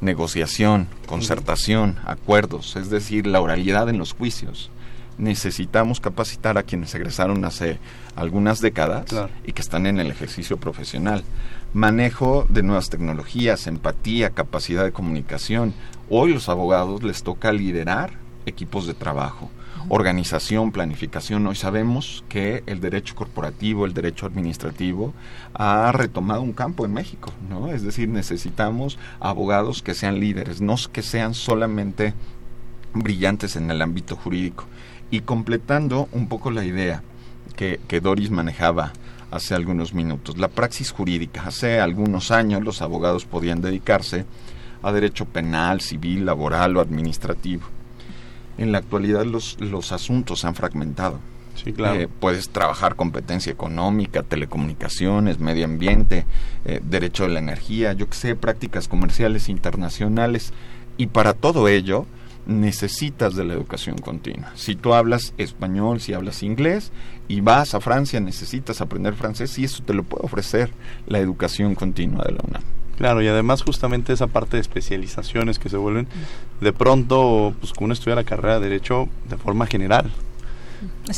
negociación, concertación, acuerdos, es decir, la oralidad en los juicios. Necesitamos capacitar a quienes egresaron hace algunas décadas y que están en el ejercicio profesional. Manejo de nuevas tecnologías, empatía, capacidad de comunicación. Hoy los abogados les toca liderar equipos de trabajo organización, planificación. Hoy sabemos que el derecho corporativo, el derecho administrativo ha retomado un campo en México, ¿no? Es decir, necesitamos abogados que sean líderes, no que sean solamente brillantes en el ámbito jurídico. Y completando un poco la idea que, que Doris manejaba hace algunos minutos, la praxis jurídica. Hace algunos años los abogados podían dedicarse a derecho penal, civil, laboral o administrativo en la actualidad los, los asuntos se han fragmentado. Sí, claro. Eh, puedes trabajar competencia económica, telecomunicaciones, medio ambiente, eh, derecho de la energía, yo que sé, prácticas comerciales internacionales. Y para todo ello necesitas de la educación continua. Si tú hablas español, si hablas inglés y vas a Francia, necesitas aprender francés y eso te lo puede ofrecer la educación continua de la UNAM. Claro, y además justamente esa parte de especializaciones que se vuelven de pronto, pues uno estudia la carrera de Derecho de forma general.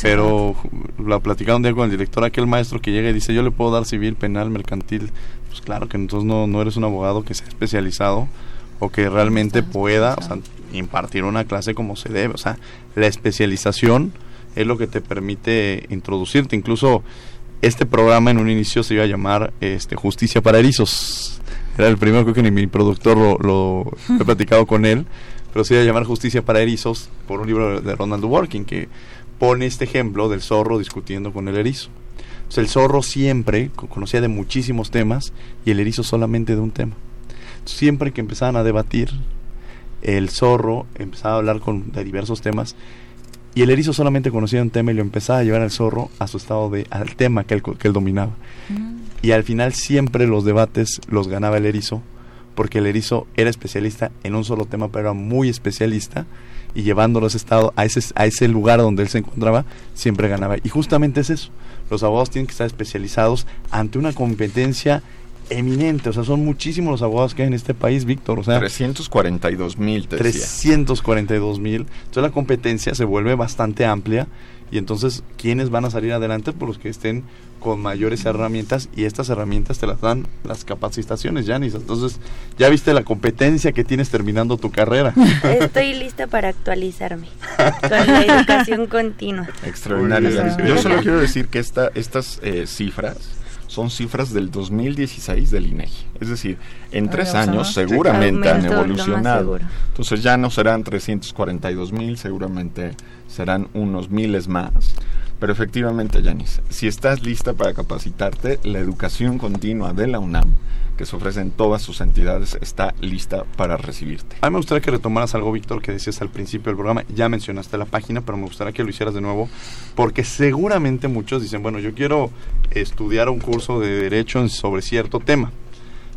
Pero la platicaba un día con el director, aquel maestro que llega y dice, yo le puedo dar civil, penal, mercantil. Pues claro que entonces no, no eres un abogado que sea especializado o que realmente pueda impartir una clase como se debe. O sea, la especialización es lo que te permite introducirte. Incluso este programa en un inicio se iba a llamar este, Justicia para Erizos. Era el primero, creo que ni mi productor lo, lo he platicado con él, pero se iba a llamar Justicia para Erizos por un libro de Ronald Dworkin que pone este ejemplo del zorro discutiendo con el erizo. Entonces, el zorro siempre co- conocía de muchísimos temas y el erizo solamente de un tema. Entonces, siempre que empezaban a debatir, el zorro empezaba a hablar con, de diversos temas y el erizo solamente conocía un tema y lo empezaba a llevar al zorro a su estado de al tema que él, que él dominaba. Y al final siempre los debates los ganaba el erizo porque el erizo era especialista en un solo tema, pero era muy especialista y llevándolo a ese estado, a ese, a ese lugar donde él se encontraba, siempre ganaba. Y justamente es eso. Los abogados tienen que estar especializados ante una competencia eminente. O sea, son muchísimos los abogados que hay en este país, Víctor. O sea, 342 mil, te decía. 342 mil. Entonces la competencia se vuelve bastante amplia y entonces, ¿quiénes van a salir adelante? Por los que estén con mayores herramientas y estas herramientas te las dan las capacitaciones, Janis. Entonces, ya viste la competencia que tienes terminando tu carrera. Estoy lista para actualizarme con la educación continua. Extraordinario. Yo solo quiero decir que esta, estas eh, cifras son cifras del 2016 del INEGI. Es decir, en tres años seguramente han evolucionado. Entonces ya no serán 342 mil, seguramente serán unos miles más. Pero efectivamente, Yanis, si estás lista para capacitarte, la educación continua de la UNAM, que se ofrece en todas sus entidades, está lista para recibirte. A mí me gustaría que retomaras algo, Víctor, que decías al principio del programa. Ya mencionaste la página, pero me gustaría que lo hicieras de nuevo, porque seguramente muchos dicen, bueno, yo quiero estudiar un curso de derecho sobre cierto tema,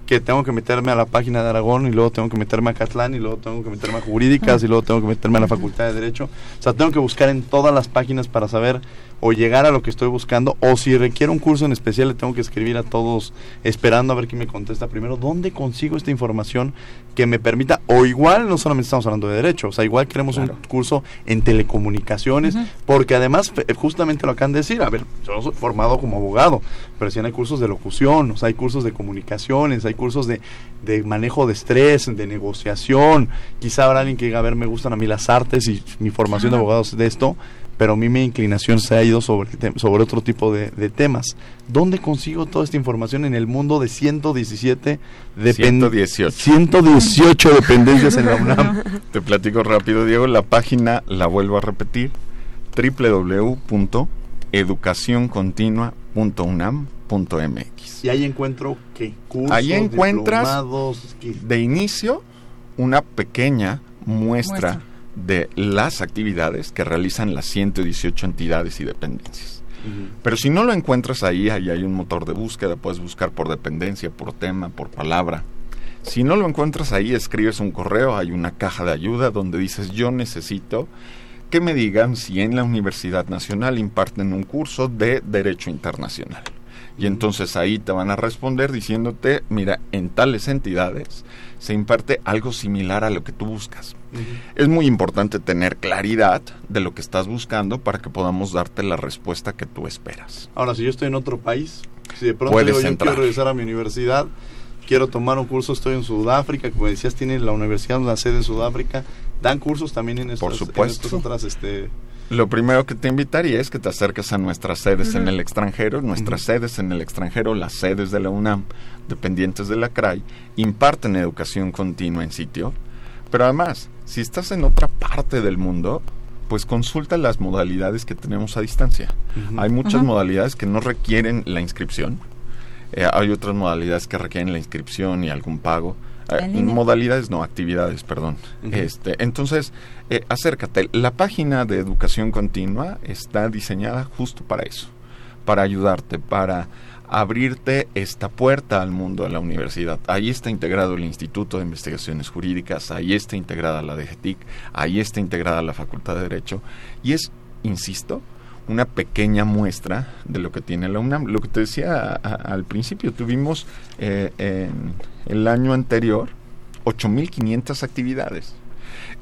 que tengo que meterme a la página de Aragón y luego tengo que meterme a Catlán y luego tengo que meterme a Jurídicas y luego tengo que meterme a la Facultad de Derecho. O sea, tengo que buscar en todas las páginas para saber o llegar a lo que estoy buscando o si requiere un curso en especial le tengo que escribir a todos esperando a ver quién me contesta primero. ¿Dónde consigo esta información que me permita o igual no solamente estamos hablando de derecho, o sea, igual queremos un curso en telecomunicaciones porque además fe- justamente lo acaban de decir, a ver, yo soy formado como abogado, pero si hay cursos de locución, o sea, hay cursos de comunicaciones, hay cursos de, de manejo de estrés, de negociación, quizá habrá alguien que diga, a ver, me gustan a mí las artes y mi formación de abogados es de esto, pero a mí mi inclinación se ha ido sobre, tem- sobre otro tipo de, de temas. ¿Dónde consigo toda esta información en el mundo de 117 depen- 118. 118 dependencias en la UNAM? Te platico rápido, Diego. La página, la vuelvo a repetir, www.educacioncontinua.unam.mx. Y ahí encuentro qué cursos, Ahí encuentras diplomados, qué- de inicio una pequeña muestra, Muestra. De las actividades que realizan las 118 entidades y dependencias. Pero si no lo encuentras ahí, ahí hay un motor de búsqueda, puedes buscar por dependencia, por tema, por palabra. Si no lo encuentras ahí, escribes un correo, hay una caja de ayuda donde dices yo necesito que me digan si en la Universidad Nacional imparten un curso de Derecho Internacional. Y entonces ahí te van a responder diciéndote, mira, en tales entidades se imparte algo similar a lo que tú buscas. Es muy importante tener claridad de lo que estás buscando para que podamos darte la respuesta que tú esperas. Ahora, si yo estoy en otro país, si de pronto Puedes digo, yo entrar. quiero regresar a mi universidad, quiero tomar un curso, estoy en Sudáfrica, como decías, tiene la universidad la sede en Sudáfrica, dan cursos también en estas, Por en supuesto. estas otras, este, Lo primero que te invitaría es que te acerques a nuestras sedes en el extranjero. Nuestras sedes en el extranjero, las sedes de la UNAM, dependientes de la CRAI, imparten educación continua en sitio. Pero además, si estás en otra parte del mundo, pues consulta las modalidades que tenemos a distancia. Hay muchas modalidades que no requieren la inscripción. Eh, hay otras modalidades que requieren la inscripción y algún pago. Eh, modalidades, no, actividades, perdón. Este, entonces, eh, acércate. La página de educación continua está diseñada justo para eso, para ayudarte, para abrirte esta puerta al mundo de la universidad. Ahí está integrado el Instituto de Investigaciones Jurídicas, ahí está integrada la DGTIC, ahí está integrada la Facultad de Derecho y es, insisto, una pequeña muestra de lo que tiene la UNAM. Lo que te decía a- a- al principio, tuvimos eh, en el año anterior 8.500 actividades.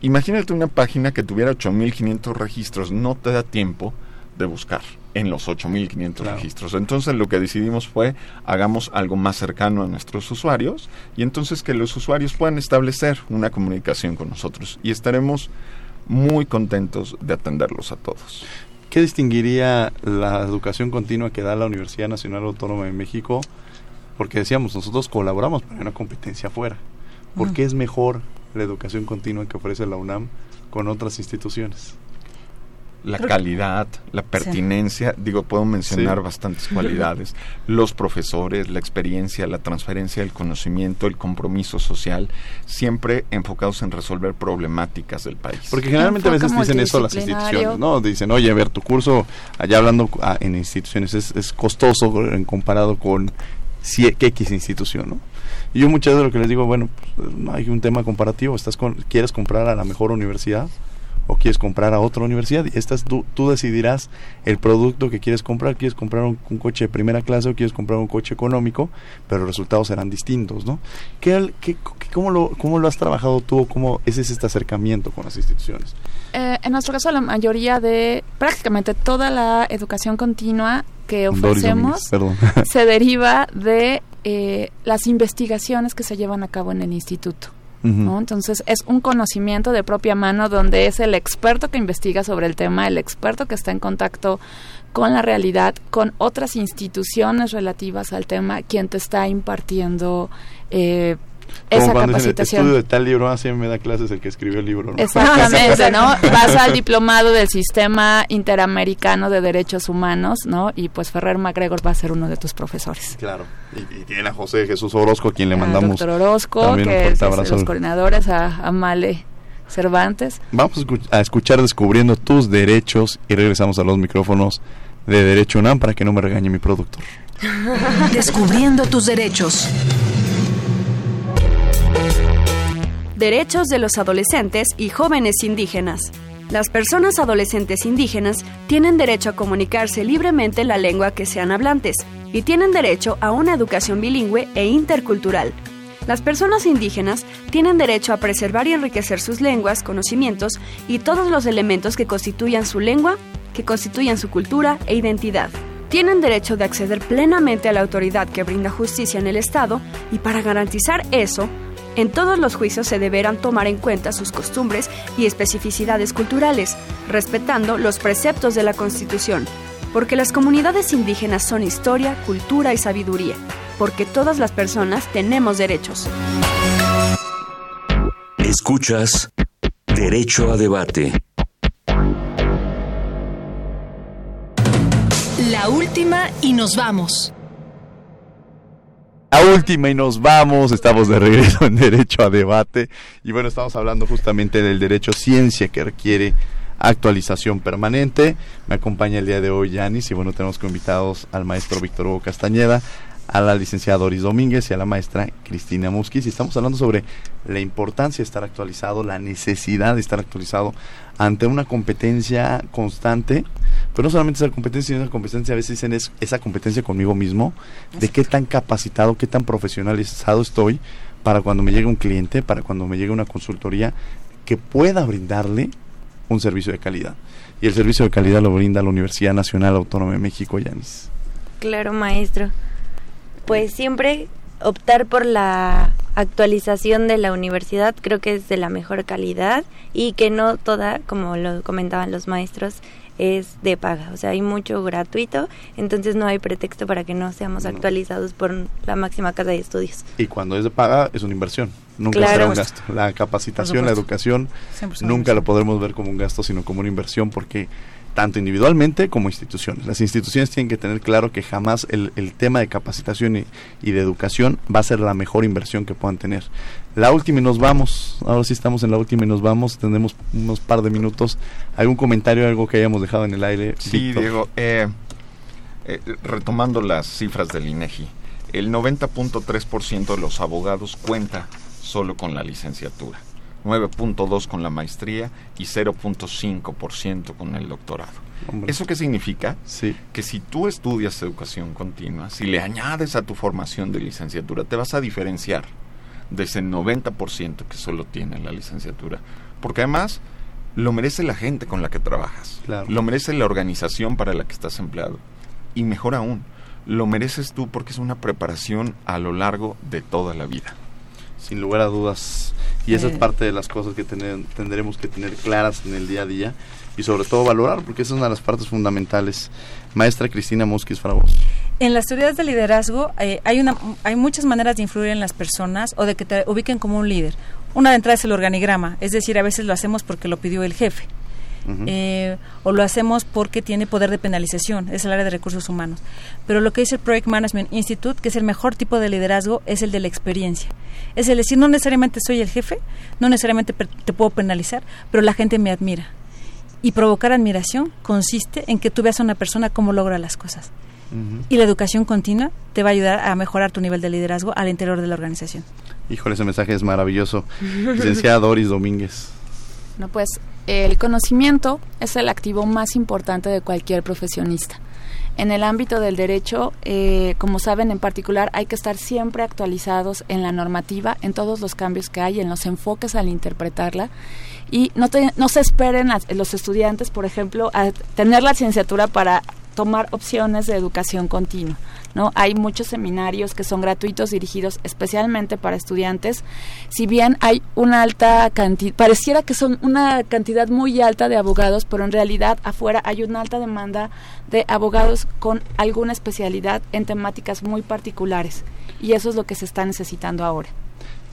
Imagínate una página que tuviera 8.500 registros, no te da tiempo de buscar en los 8.500 registros. Entonces lo que decidimos fue hagamos algo más cercano a nuestros usuarios y entonces que los usuarios puedan establecer una comunicación con nosotros y estaremos muy contentos de atenderlos a todos. ¿Qué distinguiría la educación continua que da la Universidad Nacional Autónoma de México? Porque decíamos, nosotros colaboramos para una competencia afuera. ¿Por qué es mejor la educación continua que ofrece la UNAM con otras instituciones? La calidad, la pertinencia, digo, puedo mencionar Sí. bastantes cualidades, los profesores, la experiencia, la transferencia del conocimiento, el compromiso social, siempre enfocados en resolver problemáticas del país. Porque generalmente a veces dicen eso las instituciones, ¿no? Dicen, oye, a ver, tu curso, allá hablando en instituciones, es, es costoso en comparado con X institución, ¿no? Y yo muchas veces lo que les digo, bueno, pues, no hay un tema comparativo, estás con, quieres comprar a la mejor universidad o quieres comprar a otra universidad y estas tú, tú decidirás el producto que quieres comprar, quieres comprar un, un coche de primera clase o quieres comprar un coche económico, pero los resultados serán distintos, ¿no? ¿Qué, qué- qué- cómo, lo, ¿Cómo lo has trabajado tú o cómo ese es este acercamiento con las instituciones? Eh, en nuestro caso, la mayoría de, prácticamente toda la educación continua que ofrecemos se deriva de eh, las investigaciones que se llevan a cabo en el instituto. ¿No? Entonces es un conocimiento de propia mano donde es el experto que investiga sobre el tema, el experto que está en contacto con la realidad, con otras instituciones relativas al tema, quien te está impartiendo eh, Como esa cuando dicen, capacitación. estudio de tal libro, así me da clases el que escribió el libro, ¿no? Exactamente, ¿no? Vas al diplomado del Sistema Interamericano de Derechos Humanos, ¿no? Y pues Ferrer MacGregor va a ser uno de tus profesores. Claro. Y, y tiene a José Jesús Orozco, a quien le Al mandamos doctor Orozco, también un que es fuerte de abrazo. los coordinadores, a, a Male Cervantes. Vamos a a escuchar Descubriendo tus derechos y regresamos a los micrófonos de Derecho UNAM para que no me regañe mi productor. Descubriendo tus derechos. Derechos de los adolescentes y jóvenes indígenas. Las personas adolescentes indígenas tienen derecho a comunicarse libremente en la lengua que sean hablantes y tienen derecho a una educación bilingüe e intercultural. Las personas indígenas tienen derecho a preservar y enriquecer sus lenguas, conocimientos y todos los elementos que constituyan su lengua, que constituyan su cultura e identidad. Tienen derecho de acceder plenamente a la autoridad que brinda justicia en el Estado y para garantizar eso, en todos los juicios se deberán tomar en cuenta sus costumbres y especificidades culturales, respetando los preceptos de la Constitución, porque las comunidades indígenas son historia, cultura y sabiduría, porque todas las personas tenemos derechos. Escuchas Derecho a Debate. La última y nos vamos. La última y nos vamos, estamos de regreso en Derecho a Debate. Y bueno, estamos hablando justamente del derecho ciencia que requiere actualización permanente. Me acompaña el día de hoy Yanis y bueno, tenemos como invitados al maestro Víctor Hugo Castañeda, a la licenciada Doris Domínguez y a la maestra Cristina Musquiz. Y estamos hablando sobre la importancia de estar actualizado, la necesidad de estar actualizado ante una competencia constante, pero no solamente esa competencia, sino esa competencia, a veces dicen es esa competencia conmigo mismo, de qué tan capacitado, qué tan profesionalizado estoy para cuando me llegue un cliente, para cuando me llegue una consultoría, que pueda brindarle un servicio de calidad. Y el servicio de calidad lo brinda la Universidad Nacional Autónoma de México, Yanis. Claro, maestro. Pues siempre optar por la actualización de la universidad creo que es de la mejor calidad y que no toda, como lo comentaban los maestros, es de paga. O sea, hay mucho gratuito, entonces no hay pretexto para que no seamos actualizados por la máxima casa de estudios. Y cuando es de paga, es una inversión. Nunca Claro. será un gasto. La capacitación, la educación, nunca la podremos ver como un gasto, sino como una inversión, porque tanto individualmente como instituciones. Las instituciones tienen que tener claro que jamás el, el tema de capacitación y, y de educación va a ser la mejor inversión que puedan tener. La última y nos vamos. Ahora sí estamos en la última y nos vamos. Tendremos unos par de minutos. ¿Algún comentario, algo que hayamos dejado en el aire? Sí, Víctor? Diego, eh, eh, retomando las cifras del INEGI, el 90.3% de los abogados cuenta solo con la licenciatura, 9.2 con la maestría y 0.5% con el doctorado. Hombre. ¿Eso qué significa? Sí. Que si tú estudias educación continua, si le añades a tu formación de licenciatura, te vas a diferenciar de ese 90% que solo tiene la licenciatura. Porque además lo merece la gente con la que trabajas. Claro. Lo merece la organización para la que estás empleado. Y mejor aún, lo mereces tú porque es una preparación a lo largo de toda la vida. Sin lugar a dudas. Y esa es parte de las cosas que tener- tendremos que tener claras en el día a día. y sobre todo valorar, porque esa es una de las partes fundamentales. Maestra Cristina Mosquis Fragoso. En las teorías de liderazgo eh, hay, una, hay muchas maneras de influir en las personas o de que te ubiquen como un líder. Una de entrada es el organigrama, es decir, a veces lo hacemos porque lo pidió el jefe. Eh, o lo hacemos porque tiene poder de penalización, es el área de recursos humanos. Pero lo que dice el Project Management Institute, que es el mejor tipo de liderazgo, es el de la experiencia. Es el decir, no necesariamente soy el jefe, no necesariamente te puedo penalizar, pero la gente me admira. Y provocar admiración consiste en que tú veas a una persona cómo logra las cosas. Y la educación continua te va a ayudar a mejorar tu nivel de liderazgo al interior de la organización. Híjole, ese mensaje es maravilloso. Licenciada Doris Domínguez. No, pues el conocimiento es el activo más importante de cualquier profesionista. En el ámbito del derecho, eh, como saben, en particular hay que estar siempre actualizados en la normativa, en todos los cambios que hay, en los enfoques al interpretarla. Y no, no se esperen los estudiantes, por ejemplo, a tener la licenciatura para tomar opciones de educación continua. ¿No? Hay muchos seminarios que son gratuitos dirigidos especialmente para estudiantes. Si bien hay una alta cantidad, pareciera que son una cantidad muy alta de abogados, pero en realidad afuera hay una alta demanda de abogados con alguna especialidad en temáticas muy particulares. Y eso es lo que se está necesitando ahora.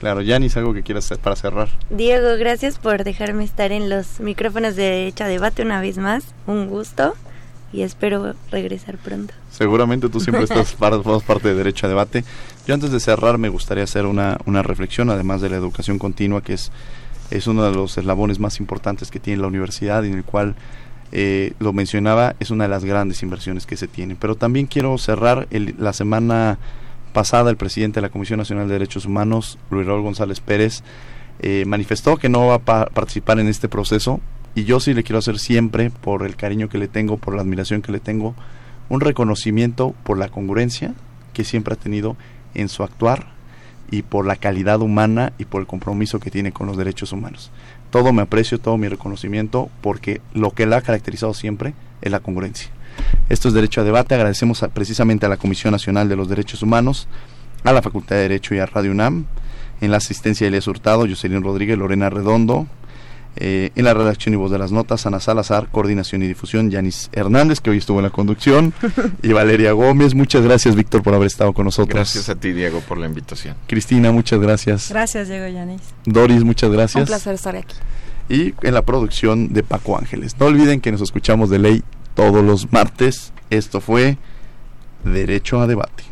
Claro, Yanis, algo que quieras hacer para cerrar. Diego, gracias por dejarme estar en los micrófonos de Hecha Debate una vez más. Un gusto y espero regresar pronto. Seguramente tú siempre estás parte de Derecho a Debate. Yo antes de cerrar me gustaría hacer una, una reflexión, además de la educación continua, que es, es uno de los eslabones más importantes que tiene la universidad, en el cual, eh, lo mencionaba, es una de las grandes inversiones que se tienen. Pero también quiero cerrar la semana pasada el presidente de la Comisión Nacional de Derechos Humanos, Luis Raúl González Pérez, eh, manifestó que no va a participar en este proceso y yo sí le quiero hacer siempre, por el cariño que le tengo, por la admiración que le tengo, un reconocimiento por la congruencia que siempre ha tenido en su actuar y por la calidad humana y por el compromiso que tiene con los derechos humanos. Todo me aprecio, todo mi reconocimiento, porque lo que la ha caracterizado siempre es la congruencia. Esto es Derecho a Debate. Agradecemos precisamente a la Comisión Nacional de los Derechos Humanos, a la Facultad de Derecho y a Radio UNAM, en la asistencia de Elias Hurtado, Jocelyn Rodríguez, Lorena Redondo, eh, en la redacción y voz de las notas, Ana Salazar, coordinación y difusión, Yanis Hernández, que hoy estuvo en la conducción, y Valeria Gómez. Muchas gracias, Víctor, por haber estado con nosotros. Gracias a ti, Diego, por la invitación. Cristina, muchas gracias. Gracias, Diego Yanis. Doris, muchas gracias. Un placer estar aquí. Y en la producción de Paco Ángeles. No olviden que nos escuchamos de ley todos los martes. Esto fue Derecho a Debate.